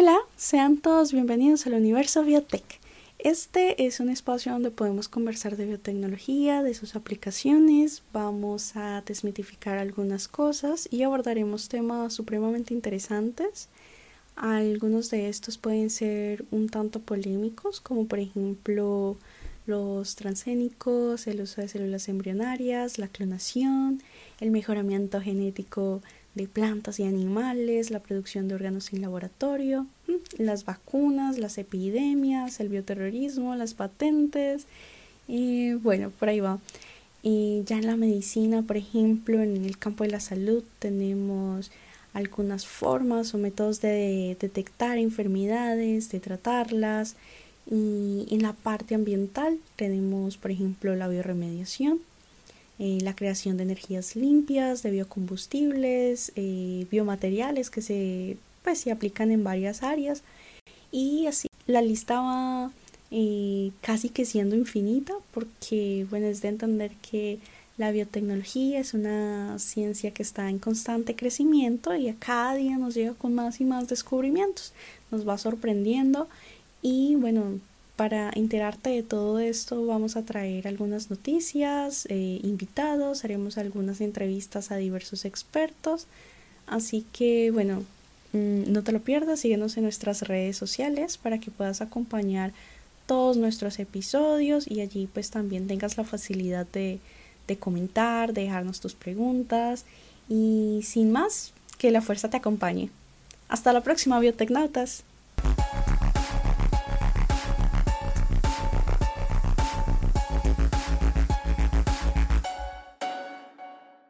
Hola, sean todos bienvenidos al universo Biotech. Este es un espacio donde podemos conversar de biotecnología, de sus aplicaciones, vamos a desmitificar algunas cosas y abordaremos temas supremamente interesantes. Algunos de estos pueden ser un tanto polémicos, como por ejemplo los transgénicos, el uso de células embrionarias, la clonación, el mejoramiento genético de plantas y animales, la producción de órganos en laboratorio, las vacunas, las epidemias, el bioterrorismo, las patentes, y bueno, por ahí va. Y ya en la medicina, por ejemplo, en el campo de la salud tenemos algunas formas o métodos de detectar enfermedades, de tratarlas. Y en la parte ambiental tenemos, por ejemplo, la bioremediación, eh, la creación de energías limpias, de biocombustibles, eh, biomateriales que se, pues, se aplican en varias áreas. Y así la lista va eh, casi que siendo infinita porque, bueno, es de entender que la biotecnología es una ciencia que está en constante crecimiento y a cada día nos llega con más y más descubrimientos. Nos va sorprendiendo y bueno, para enterarte de todo esto vamos a traer algunas noticias, eh, invitados, haremos algunas entrevistas a diversos expertos. Así que bueno, mm, no te lo pierdas, síguenos en nuestras redes sociales para que puedas acompañar todos nuestros episodios y allí pues también tengas la facilidad de, de comentar, de dejarnos tus preguntas y sin más, que la fuerza te acompañe. Hasta la próxima, biotecnautas.